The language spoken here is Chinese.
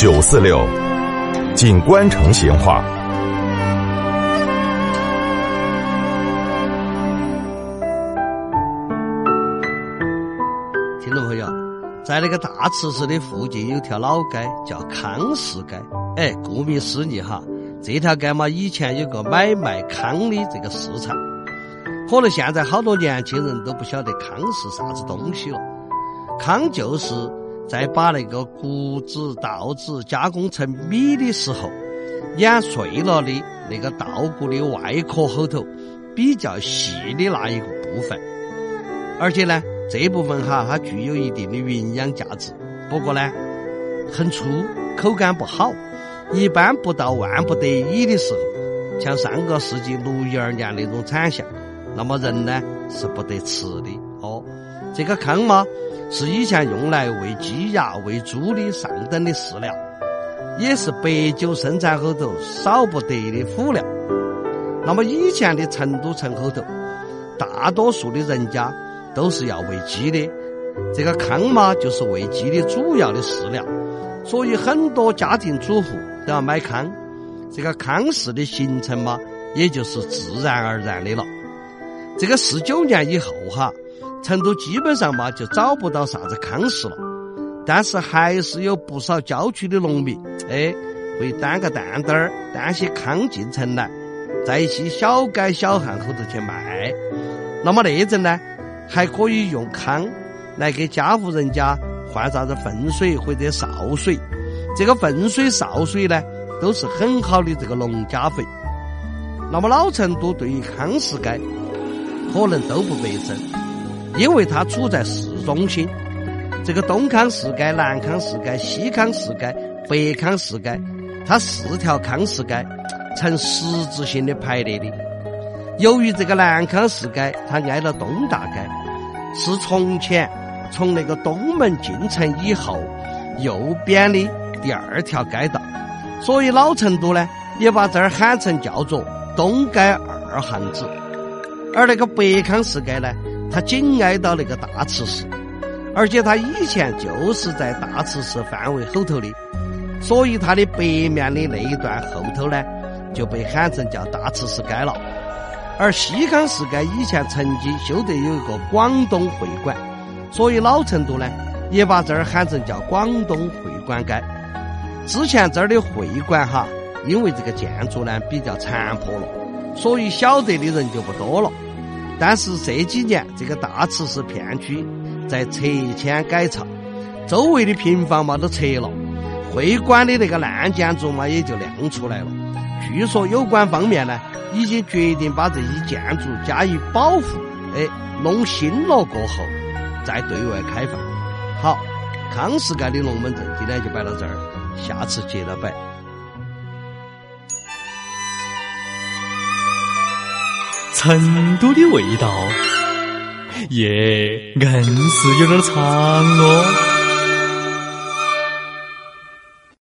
九四六，锦官城闲话。听众朋友，在那个大慈寺的附近有条老街叫康市街。哎，顾名思义哈，这条街嘛，以前有个买卖糠的这个市场。可能现在好多年轻人都不晓得糠是啥子东西了。糠就是在把那个谷子、稻子加工成米的时候，碾碎了的那个稻谷的外壳后头比较细的那一个部分，而且呢。这部分哈，它具有一定的营养价值，不过呢，很粗，口感不好。一般不到万不得已的时候，像上个世纪六一二年那种产项，那么人呢是不得吃的哦。这个坑嘛，是以前用来喂鸡鸭、喂猪的上等的饲料，也是白酒生产后头少不得的辅料。那么以前的成都城后头，大多数的人家。都是要喂鸡的，这个糠嘛，就是喂鸡的主要的饲料，所以很多家庭主妇都要买糠。这个糠市的形成嘛，也就是自然而然的了。这个四九年以后哈，成都基本上嘛就找不到啥子康市了，但是还是有不少郊区的农民，哎，会担个担担儿，担些糠进城来，在一些小街小巷后头去卖。那么那阵呢？还可以用糠来给家户人家换啥子粪水或者潲水，这个粪水、潲水呢，都是很好的这个农家肥。那么老成都对于康市街可能都不陌生，因为它处在市中心。这个东康市街、南康市街、西康市街、北康市街，它四条康市街呈十字形的排列的。由于这个南康市街它挨了东大街。是从前从那个东门进城以后右边的第二条街道，所以老成都呢也把这儿喊成叫做东街二巷子。而那个北康市街呢，它紧挨到那个大慈寺，而且它以前就是在大慈寺范围后头的，所以它的北面的那一段后头呢就被喊成叫大慈寺街了。而西康寺街以前曾经修得有一个广东会馆，所以老成都呢也把这儿喊成叫广东会馆街。之前这儿的会馆哈，因为这个建筑呢比较残破了，所以晓得的人就不多了。但是这几年这个大慈寺片区在拆迁改造，周围的平房嘛都拆了，会馆的那个烂建筑嘛也就亮出来了。据说有关方面呢。已经决定把这些建筑加以保护，哎，弄新了过后再对外开放。好，康世盖的龙门阵今天就摆到这儿，下次接着摆。成都的味道，耶，硬是有点长哦。